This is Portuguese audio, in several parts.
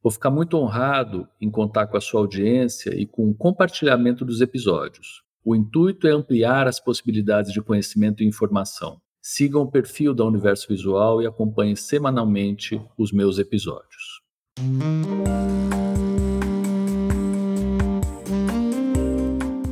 Vou ficar muito honrado em contar com a sua audiência e com o compartilhamento dos episódios. O intuito é ampliar as possibilidades de conhecimento e informação. Sigam o perfil da Universo Visual e acompanhem semanalmente os meus episódios.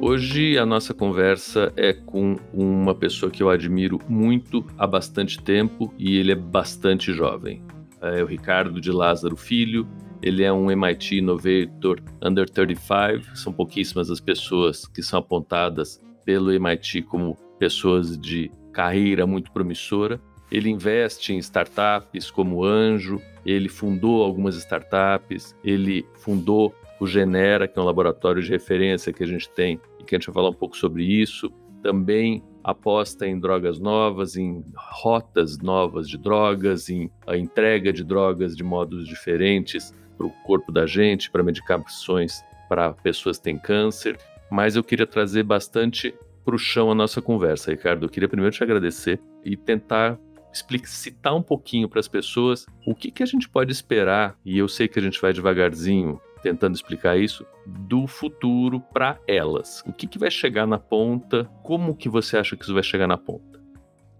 Hoje a nossa conversa é com uma pessoa que eu admiro muito há bastante tempo e ele é bastante jovem. É o Ricardo de Lázaro Filho, ele é um MIT Innovator Under 35. São pouquíssimas as pessoas que são apontadas pelo MIT como pessoas de carreira muito promissora. Ele investe em startups como Anjo, ele fundou algumas startups, ele fundou o Genera, que é um laboratório de referência que a gente tem e que a gente vai falar um pouco sobre isso. Também aposta em drogas novas, em rotas novas de drogas, em a entrega de drogas de modos diferentes para o corpo da gente, para medicações para pessoas que têm câncer. Mas eu queria trazer bastante para o chão a nossa conversa, Ricardo. Eu queria primeiro te agradecer e tentar explicitar um pouquinho para as pessoas o que, que a gente pode esperar, e eu sei que a gente vai devagarzinho tentando explicar isso, do futuro para elas. O que, que vai chegar na ponta? Como que você acha que isso vai chegar na ponta?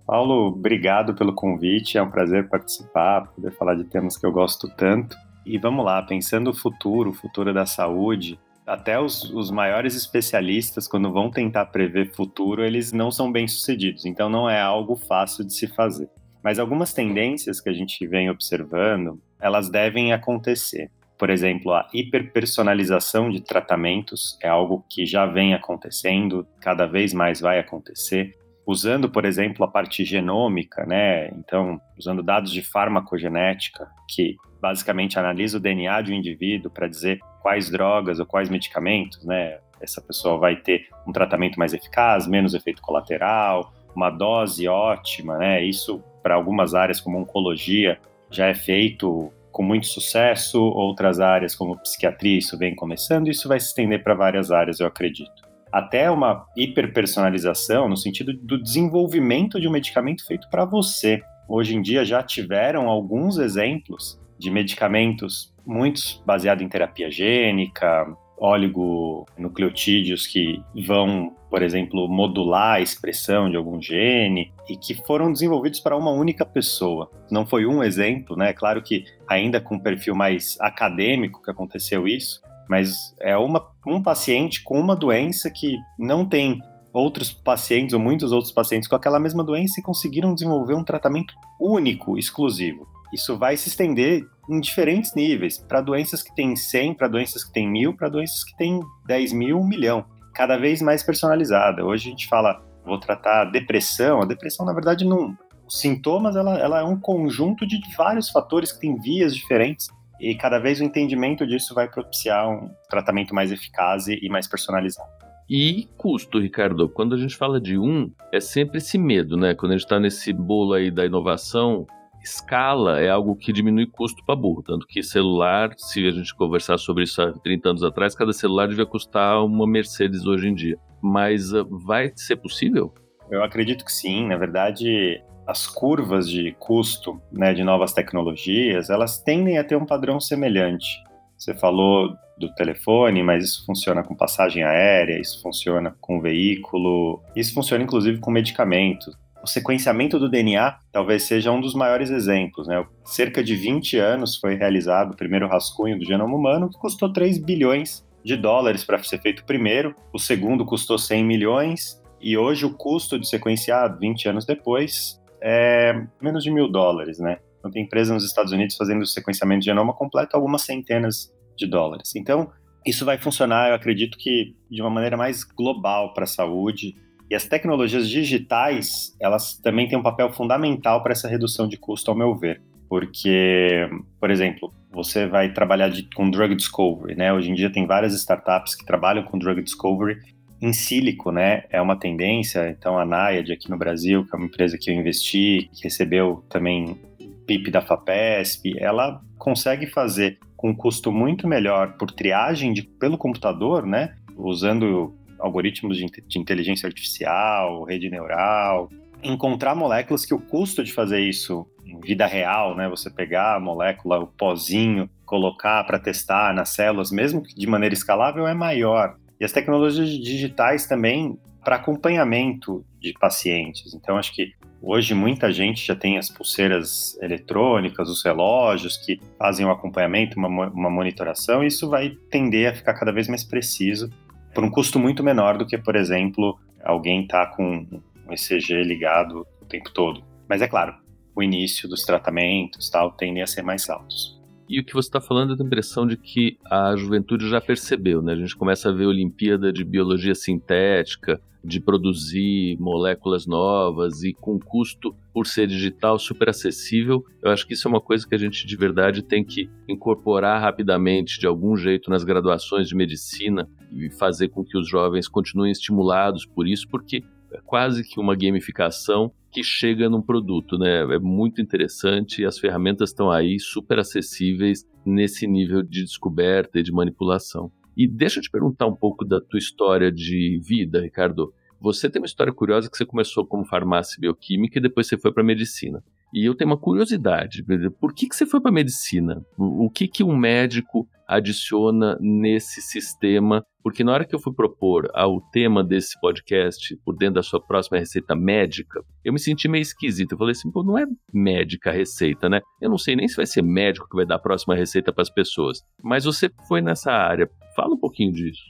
Paulo, obrigado pelo convite. É um prazer participar, poder falar de temas que eu gosto tanto. E vamos lá, pensando o futuro, o futuro da saúde, até os, os, maiores especialistas, quando vão tentar prever futuro, eles não são bem sucedidos. Então, não é algo fácil de se fazer. Mas algumas tendências que a gente vem observando, elas devem acontecer. Por exemplo, a hiperpersonalização de tratamentos é algo que já vem acontecendo, cada vez mais vai acontecer. Usando, por exemplo, a parte genômica, né? Então, usando dados de farmacogenética, que basicamente analisa o DNA de um indivíduo para dizer quais drogas ou quais medicamentos, né? Essa pessoa vai ter um tratamento mais eficaz, menos efeito colateral, uma dose ótima, né? Isso para algumas áreas como oncologia já é feito com muito sucesso, outras áreas como psiquiatria isso vem começando, isso vai se estender para várias áreas, eu acredito. Até uma hiperpersonalização no sentido do desenvolvimento de um medicamento feito para você. Hoje em dia já tiveram alguns exemplos de medicamentos, muitos baseados em terapia gênica, oligonucleotídeos que vão, por exemplo, modular a expressão de algum gene e que foram desenvolvidos para uma única pessoa. Não foi um exemplo, né? Claro que ainda com um perfil mais acadêmico que aconteceu isso, mas é uma, um paciente com uma doença que não tem outros pacientes ou muitos outros pacientes com aquela mesma doença e conseguiram desenvolver um tratamento único, exclusivo. Isso vai se estender em diferentes níveis, para doenças que têm 100, para doenças que têm 1000, para doenças que têm 10 mil, 1 milhão. Cada vez mais personalizada. Hoje a gente fala, vou tratar depressão. A depressão, na verdade, não. Os sintomas, ela, ela é um conjunto de vários fatores que têm vias diferentes e cada vez o entendimento disso vai propiciar um tratamento mais eficaz e mais personalizado. E custo, Ricardo. Quando a gente fala de um, é sempre esse medo, né? Quando a gente está nesse bolo aí da inovação, escala é algo que diminui custo para burro. Tanto que celular, se a gente conversar sobre isso há 30 anos atrás, cada celular devia custar uma Mercedes hoje em dia. Mas uh, vai ser possível? Eu acredito que sim. Na verdade, as curvas de custo né, de novas tecnologias, elas tendem a ter um padrão semelhante. Você falou do telefone, mas isso funciona com passagem aérea, isso funciona com veículo, isso funciona inclusive com medicamento o sequenciamento do DNA talvez seja um dos maiores exemplos. Né? Cerca de 20 anos foi realizado o primeiro rascunho do genoma humano, que custou 3 bilhões de dólares para ser feito o primeiro, o segundo custou 100 milhões, e hoje o custo de sequenciar, 20 anos depois, é menos de mil dólares. Né? Então, tem empresas nos Estados Unidos fazendo o sequenciamento de genoma completo algumas centenas de dólares. Então, isso vai funcionar, eu acredito que de uma maneira mais global para a saúde. E as tecnologias digitais, elas também têm um papel fundamental para essa redução de custo, ao meu ver. Porque, por exemplo, você vai trabalhar de, com drug discovery, né? Hoje em dia tem várias startups que trabalham com drug discovery em sílico, né? É uma tendência. Então, a Naiad aqui no Brasil, que é uma empresa que eu investi, que recebeu também PIP da FAPESP, ela consegue fazer com um custo muito melhor por triagem de, pelo computador, né? Usando algoritmos de, de inteligência artificial, rede neural, encontrar moléculas que o custo de fazer isso em vida real, né? Você pegar a molécula, o pozinho, colocar para testar nas células, mesmo que de maneira escalável, é maior. E as tecnologias digitais também para acompanhamento de pacientes. Então, acho que hoje muita gente já tem as pulseiras eletrônicas, os relógios que fazem o acompanhamento, uma, uma monitoração, e isso vai tender a ficar cada vez mais preciso por um custo muito menor do que, por exemplo, alguém tá com um ECG ligado o tempo todo. Mas é claro, o início dos tratamentos tal tendem a ser mais altos. E o que você está falando é da impressão de que a juventude já percebeu, né? A gente começa a ver a Olimpíada de Biologia Sintética, de produzir moléculas novas e com custo por ser digital super acessível. Eu acho que isso é uma coisa que a gente de verdade tem que incorporar rapidamente, de algum jeito, nas graduações de medicina e fazer com que os jovens continuem estimulados por isso, porque é quase que uma gamificação que chega num produto, né? É muito interessante e as ferramentas estão aí super acessíveis nesse nível de descoberta e de manipulação. E deixa eu te perguntar um pouco da tua história de vida, Ricardo. Você tem uma história curiosa que você começou como farmácia bioquímica e depois você foi para medicina. E eu tenho uma curiosidade, por que, que você foi para medicina? O que, que um médico adiciona nesse sistema? Porque na hora que eu fui propor ao tema desse podcast, por dentro da sua próxima receita médica, eu me senti meio esquisito. Eu falei assim, pô, não é médica a receita, né? Eu não sei nem se vai ser médico que vai dar a próxima receita para as pessoas. Mas você foi nessa área. Fala um pouquinho disso.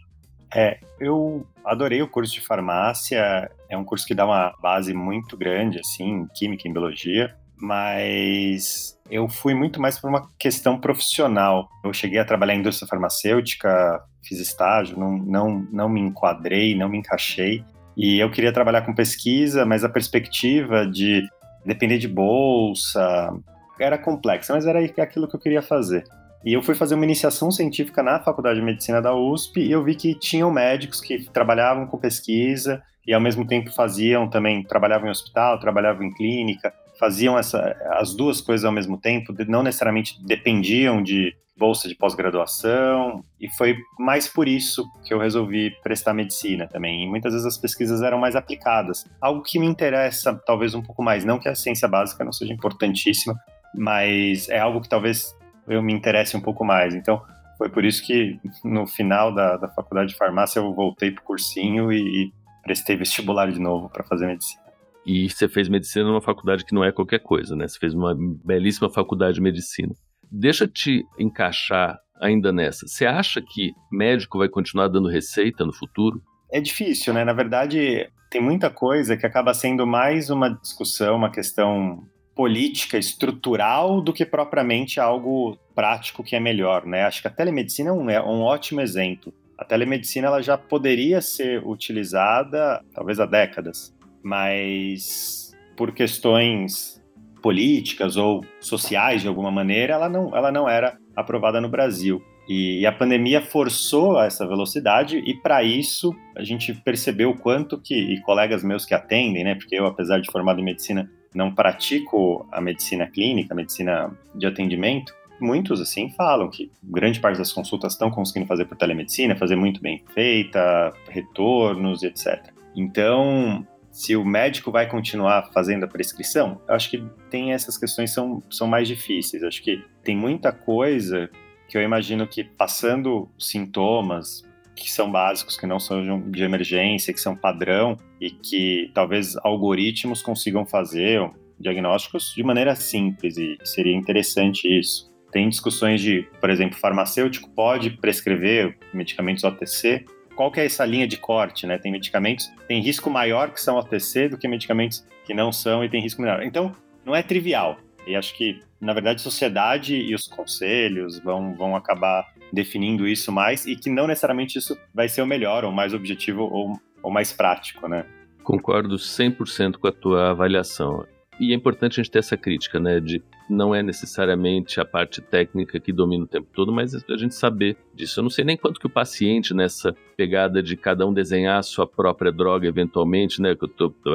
É, eu adorei o curso de farmácia. É um curso que dá uma base muito grande, assim, em química e biologia mas eu fui muito mais por uma questão profissional. Eu cheguei a trabalhar em indústria farmacêutica, fiz estágio, não, não, não me enquadrei, não me encaixei. E eu queria trabalhar com pesquisa, mas a perspectiva de depender de bolsa era complexa, mas era aquilo que eu queria fazer. E eu fui fazer uma iniciação científica na Faculdade de Medicina da USP e eu vi que tinham médicos que trabalhavam com pesquisa e ao mesmo tempo faziam também, trabalhavam em hospital, trabalhavam em clínica, faziam essa, as duas coisas ao mesmo tempo, não necessariamente dependiam de bolsa de pós-graduação, e foi mais por isso que eu resolvi prestar medicina também. E muitas vezes as pesquisas eram mais aplicadas. Algo que me interessa talvez um pouco mais, não que a ciência básica não seja importantíssima, mas é algo que talvez eu me interesse um pouco mais. Então, foi por isso que no final da, da faculdade de farmácia eu voltei para o cursinho e, e prestei vestibular de novo para fazer medicina. E você fez medicina numa faculdade que não é qualquer coisa, né? Você fez uma belíssima faculdade de medicina. Deixa eu te encaixar ainda nessa. Você acha que médico vai continuar dando receita no futuro? É difícil, né? Na verdade, tem muita coisa que acaba sendo mais uma discussão, uma questão política, estrutural, do que propriamente algo prático que é melhor, né? Acho que a telemedicina é um, é um ótimo exemplo. A telemedicina ela já poderia ser utilizada, talvez há décadas, mas por questões políticas ou sociais de alguma maneira, ela não, ela não era aprovada no Brasil. E, a pandemia forçou essa velocidade e para isso a gente percebeu o quanto que e colegas meus que atendem, né, porque eu apesar de formado em medicina não pratico a medicina clínica, a medicina de atendimento, muitos assim falam que grande parte das consultas estão conseguindo fazer por telemedicina, fazer muito bem feita, retornos, etc. Então, se o médico vai continuar fazendo a prescrição, eu acho que tem essas questões são, são mais difíceis. Eu acho que tem muita coisa que eu imagino que passando sintomas que são básicos, que não são de emergência, que são padrão, e que talvez algoritmos consigam fazer diagnósticos de maneira simples e seria interessante isso. Tem discussões de, por exemplo, farmacêutico pode prescrever medicamentos OTC. Qual que é essa linha de corte, né? Tem medicamentos tem risco maior que são OTC do que medicamentos que não são e tem risco menor. Então, não é trivial. E acho que, na verdade, a sociedade e os conselhos vão, vão acabar definindo isso mais e que não necessariamente isso vai ser o melhor ou mais objetivo ou, ou mais prático, né? Concordo 100% com a tua avaliação. E é importante a gente ter essa crítica, né? De não é necessariamente a parte técnica que domina o tempo todo, mas a gente saber disso. Eu não sei nem quanto que o paciente nessa pegada de cada um desenhar a sua própria droga eventualmente, né?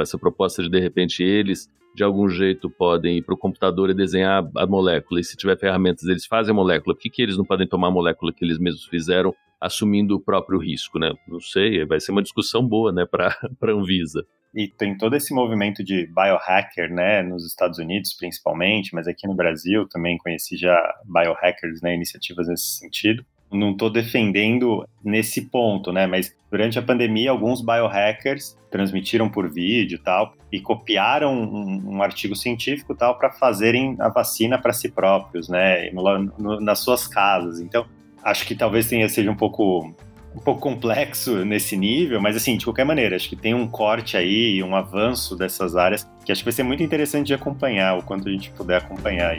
Essa proposta de de repente eles de algum jeito podem ir para o computador e desenhar a molécula. E se tiver ferramentas, eles fazem a molécula. Por que, que eles não podem tomar a molécula que eles mesmos fizeram, assumindo o próprio risco, né? Não sei, vai ser uma discussão boa, né, para a Anvisa. E tem todo esse movimento de biohacker, né, nos Estados Unidos principalmente, mas aqui no Brasil também conheci já biohackers, né, iniciativas nesse sentido. Não estou defendendo nesse ponto, né, mas durante a pandemia alguns biohackers transmitiram por vídeo tal e copiaram um, um artigo científico tal para fazerem a vacina para si próprios, né, no, no, nas suas casas. Então acho que talvez tenha seja um pouco um pouco complexo nesse nível, mas assim, de qualquer maneira, acho que tem um corte aí, um avanço dessas áreas que acho que vai ser muito interessante de acompanhar, o quanto a gente puder acompanhar aí.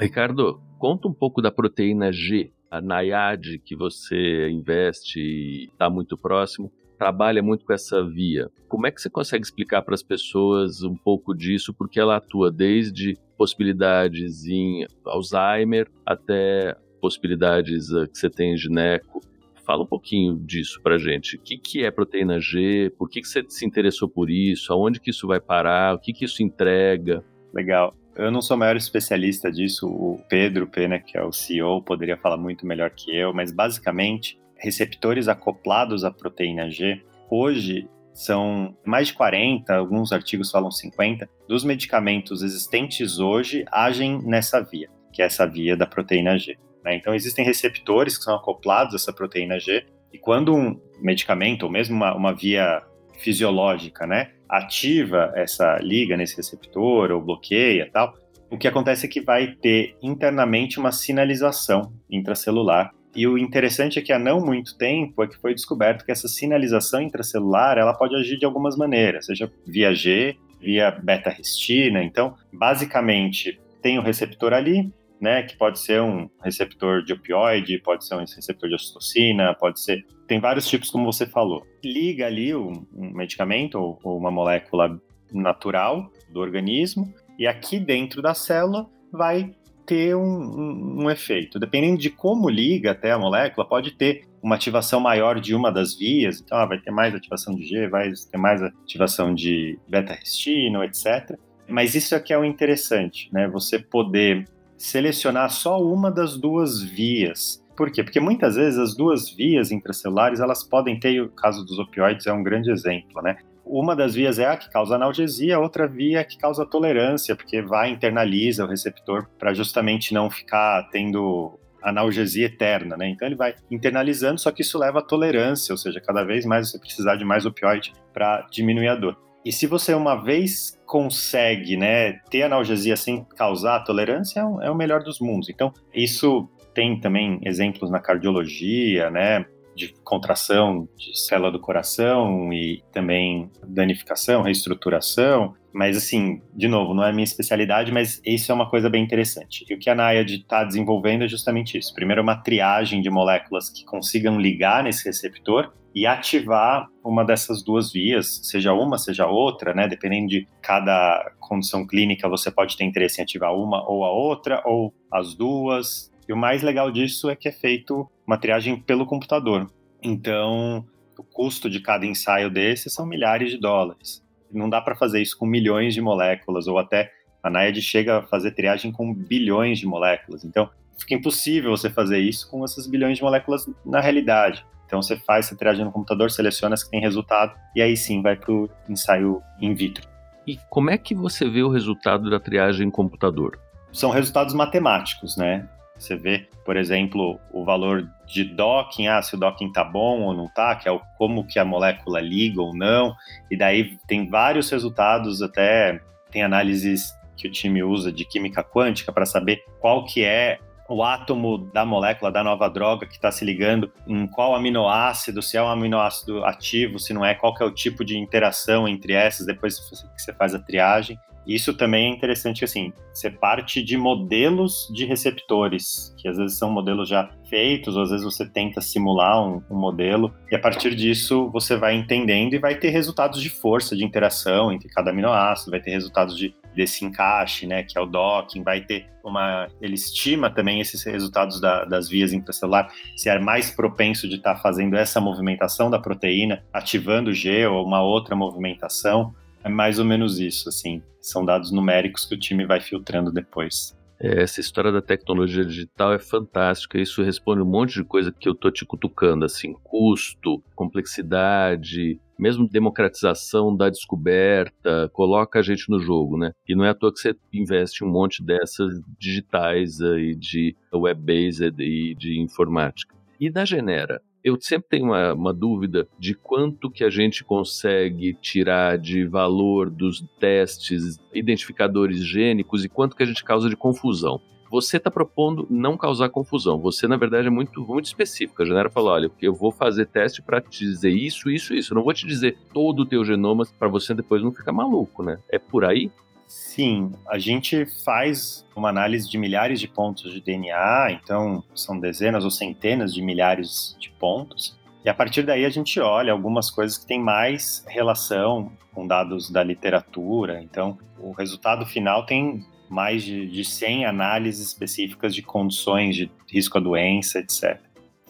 Ricardo, conta um pouco da proteína G, a NIAID que você investe e está muito próximo trabalha muito com essa via. Como é que você consegue explicar para as pessoas um pouco disso? Porque ela atua desde possibilidades em Alzheimer até possibilidades eh, que você tem em gineco. Fala um pouquinho disso para gente. O que, que é proteína G? Por que, que você se interessou por isso? Aonde que isso vai parar? O que, que isso entrega? Legal. Eu não sou o maior especialista disso. O Pedro Pena, que é o CEO, poderia falar muito melhor que eu, mas basicamente receptores acoplados à proteína G, hoje são mais de 40, alguns artigos falam 50, dos medicamentos existentes hoje agem nessa via, que é essa via da proteína G. Né? Então, existem receptores que são acoplados a essa proteína G, e quando um medicamento, ou mesmo uma, uma via fisiológica, né, ativa essa liga nesse receptor ou bloqueia tal, o que acontece é que vai ter internamente uma sinalização intracelular e o interessante é que há não muito tempo é que foi descoberto que essa sinalização intracelular ela pode agir de algumas maneiras, seja via G, via beta-restina. Então, basicamente, tem o receptor ali, né, que pode ser um receptor de opioide, pode ser um receptor de ocitocina, pode ser. Tem vários tipos, como você falou. Liga ali um, um medicamento ou, ou uma molécula natural do organismo, e aqui dentro da célula vai ter um, um, um, efeito. Dependendo de como liga até a molécula, pode ter uma ativação maior de uma das vias, então ah, vai ter mais ativação de G, vai ter mais ativação de beta-restino, etc. Mas isso aqui é o interessante, né? Você poder selecionar só uma das duas vias. Por quê? Porque muitas vezes as duas vias intracelulares, elas podem ter, o caso dos opioides é um grande exemplo, né? Uma das vias é a que causa analgesia, a outra via é que causa tolerância, porque vai internaliza o receptor para justamente não ficar tendo analgesia eterna, né? Então ele vai internalizando, só que isso leva à tolerância, ou seja, cada vez mais você precisar de mais opioide para diminuir a dor. E se você uma vez consegue, né, ter analgesia sem causar tolerância, é, é o melhor dos mundos. Então isso tem também exemplos na cardiologia, né? De contração de célula do coração e também danificação, reestruturação. Mas, assim, de novo, não é minha especialidade, mas isso é uma coisa bem interessante. E o que a NIAID está desenvolvendo é justamente isso. Primeiro, uma triagem de moléculas que consigam ligar nesse receptor e ativar uma dessas duas vias, seja uma, seja outra, né? Dependendo de cada condição clínica, você pode ter interesse em ativar uma ou a outra, ou as duas. E o mais legal disso é que é feito uma triagem pelo computador. Então, o custo de cada ensaio desse são milhares de dólares. Não dá para fazer isso com milhões de moléculas, ou até a NIAID chega a fazer triagem com bilhões de moléculas. Então, fica impossível você fazer isso com essas bilhões de moléculas na realidade. Então, você faz essa triagem no computador, seleciona as que tem resultado, e aí sim vai para o ensaio in vitro. E como é que você vê o resultado da triagem em computador? São resultados matemáticos, né? Você vê, por exemplo, o valor de docking, ah, se o docking tá bom ou não tá, que é o como que a molécula liga ou não. E daí tem vários resultados, até tem análises que o time usa de química quântica para saber qual que é o átomo da molécula da nova droga que está se ligando em qual aminoácido, se é um aminoácido ativo, se não é, qual que é o tipo de interação entre essas, depois que você faz a triagem. Isso também é interessante, assim, você parte de modelos de receptores, que às vezes são modelos já feitos, ou às vezes você tenta simular um, um, modelo, e a partir disso você vai entendendo e vai ter resultados de força de interação entre cada aminoácido, vai ter resultados de desse encaixe, né, que é o docking, vai ter uma, ele estima também esses resultados da, das vias intracelular, se é mais propenso de estar tá fazendo essa movimentação da proteína, ativando o G ou uma outra movimentação, é mais ou menos isso, assim. São dados numéricos que o time vai filtrando depois. É, essa história da tecnologia digital é fantástica. Isso responde um monte de coisa que eu tô te cutucando, assim, custo, complexidade, mesmo democratização da descoberta, coloca a gente no jogo, né? E não é à toa que você investe um monte dessas digitais aí de web-based e de informática. E da Genera, eu sempre tenho uma, uma, dúvida de quanto que a gente consegue tirar de valor dos testes identificadores gênicos e quanto que a gente causa de confusão. Você está propondo não causar confusão. Você, na verdade, é muito, muito específico. A Genera falou: olha, eu vou fazer teste para te dizer isso, isso, isso. Eu não vou te dizer todo o teu genoma para você depois não ficar maluco, né? É por aí? Sim, a gente faz uma análise de milhares de pontos de DNA, então são dezenas ou centenas de milhares de pontos. E a partir daí a gente olha algumas coisas que têm mais relação com dados da literatura. Então, o resultado final tem mais de, de 100 análises específicas de condições de risco à doença, etc.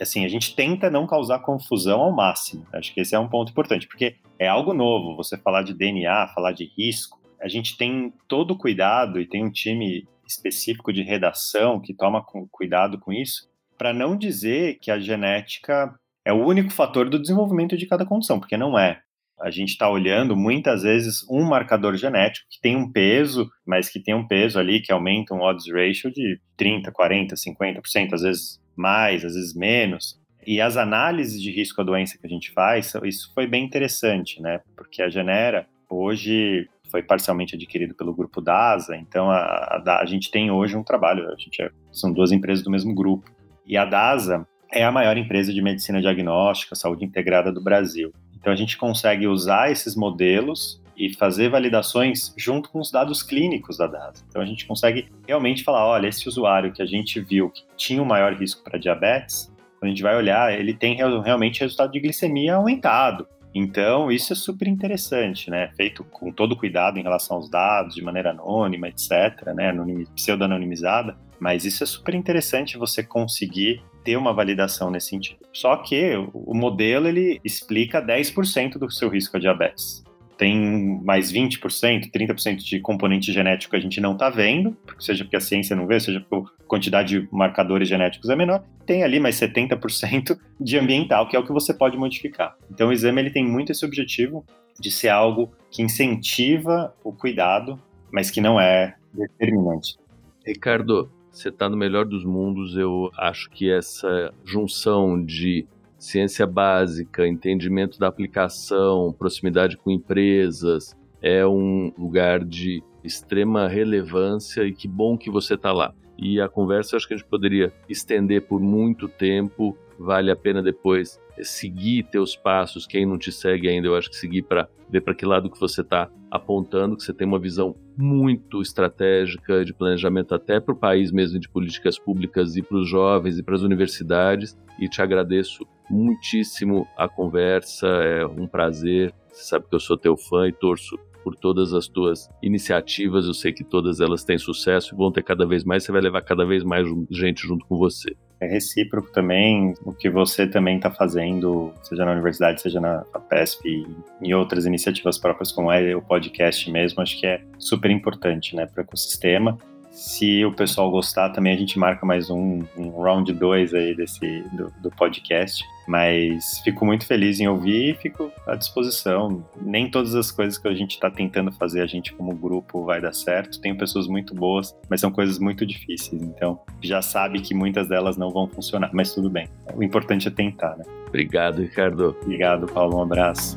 Assim, a gente tenta não causar confusão ao máximo. Acho que esse é um ponto importante, porque é algo novo você falar de DNA, falar de risco a gente tem todo o cuidado e tem um time específico de redação que toma cuidado com isso, para não dizer que a genética é o único fator do desenvolvimento de cada condição, porque não é. A gente está olhando muitas vezes um marcador genético que tem um peso, mas que tem um peso ali que aumenta um odds ratio de 30, 40, 50%, às vezes mais, às vezes menos. E as análises de risco à doença que a gente faz, isso foi bem interessante, né? Porque a Genera, hoje, foi parcialmente adquirido pelo grupo DASA, então a, a, a gente tem hoje um trabalho, a gente é, são duas empresas do mesmo grupo. E a DASA é a maior empresa de medicina diagnóstica, saúde integrada do Brasil. Então a gente consegue usar esses modelos e fazer validações junto com os dados clínicos da DASA. Então a gente consegue realmente falar, olha, esse usuário que a gente viu que tinha um maior risco para diabetes, quando a gente vai olhar, ele tem realmente resultado de glicemia aumentado. Então, isso é super interessante, né? Feito com todo cuidado em relação aos dados, de maneira anônima, etc., né? pseudo-anonimizada. Mas isso é super interessante você conseguir ter uma validação nesse sentido. Só que o modelo ele explica 10% do seu risco a diabetes tem mais 20%, 30% de componente genético que a gente não está vendo, seja porque a ciência não vê, seja porque a quantidade de marcadores genéticos é menor, tem ali mais 70% de ambiental, que é o que você pode modificar. Então o exame ele tem muito esse objetivo de ser algo que incentiva o cuidado, mas que não é determinante. Ricardo, você está no melhor dos mundos, eu acho que essa junção de ciência básica, entendimento da aplicação, proximidade com empresas, é um lugar de extrema relevância e que bom que você está lá. E a conversa acho que a gente poderia estender por muito tempo, vale a pena depois seguir teus passos, quem não te segue ainda, eu acho que seguir para ver para que lado que você está apontando, que você tem uma visão muito estratégica de planejamento até para o país mesmo, de políticas públicas e para os jovens e para as universidades. E te agradeço muitíssimo a conversa, é um prazer. Você sabe que eu sou teu fã e torço por todas as tuas iniciativas. Eu sei que todas elas têm sucesso e vão ter cada vez mais. Você vai levar cada vez mais gente junto com você. É recíproco também o que você também está fazendo, seja na universidade, seja na FAPESP e em outras iniciativas próprias, como é o podcast mesmo. Acho que é super importante né, para o ecossistema Se o pessoal gostar, também a gente marca mais um, um round 2 aí desse, do, do, podcast. Mas fico muito feliz em ouvir e fico à disposição. Nem todas as coisas que a gente está tentando fazer, a gente como grupo, vai dar certo. Tem pessoas muito boas, mas são coisas muito difíceis. Então, já sabe que muitas delas não vão funcionar, mas tudo bem. O importante é tentar, né? Obrigado, Ricardo. Obrigado, Paulo. Um abraço.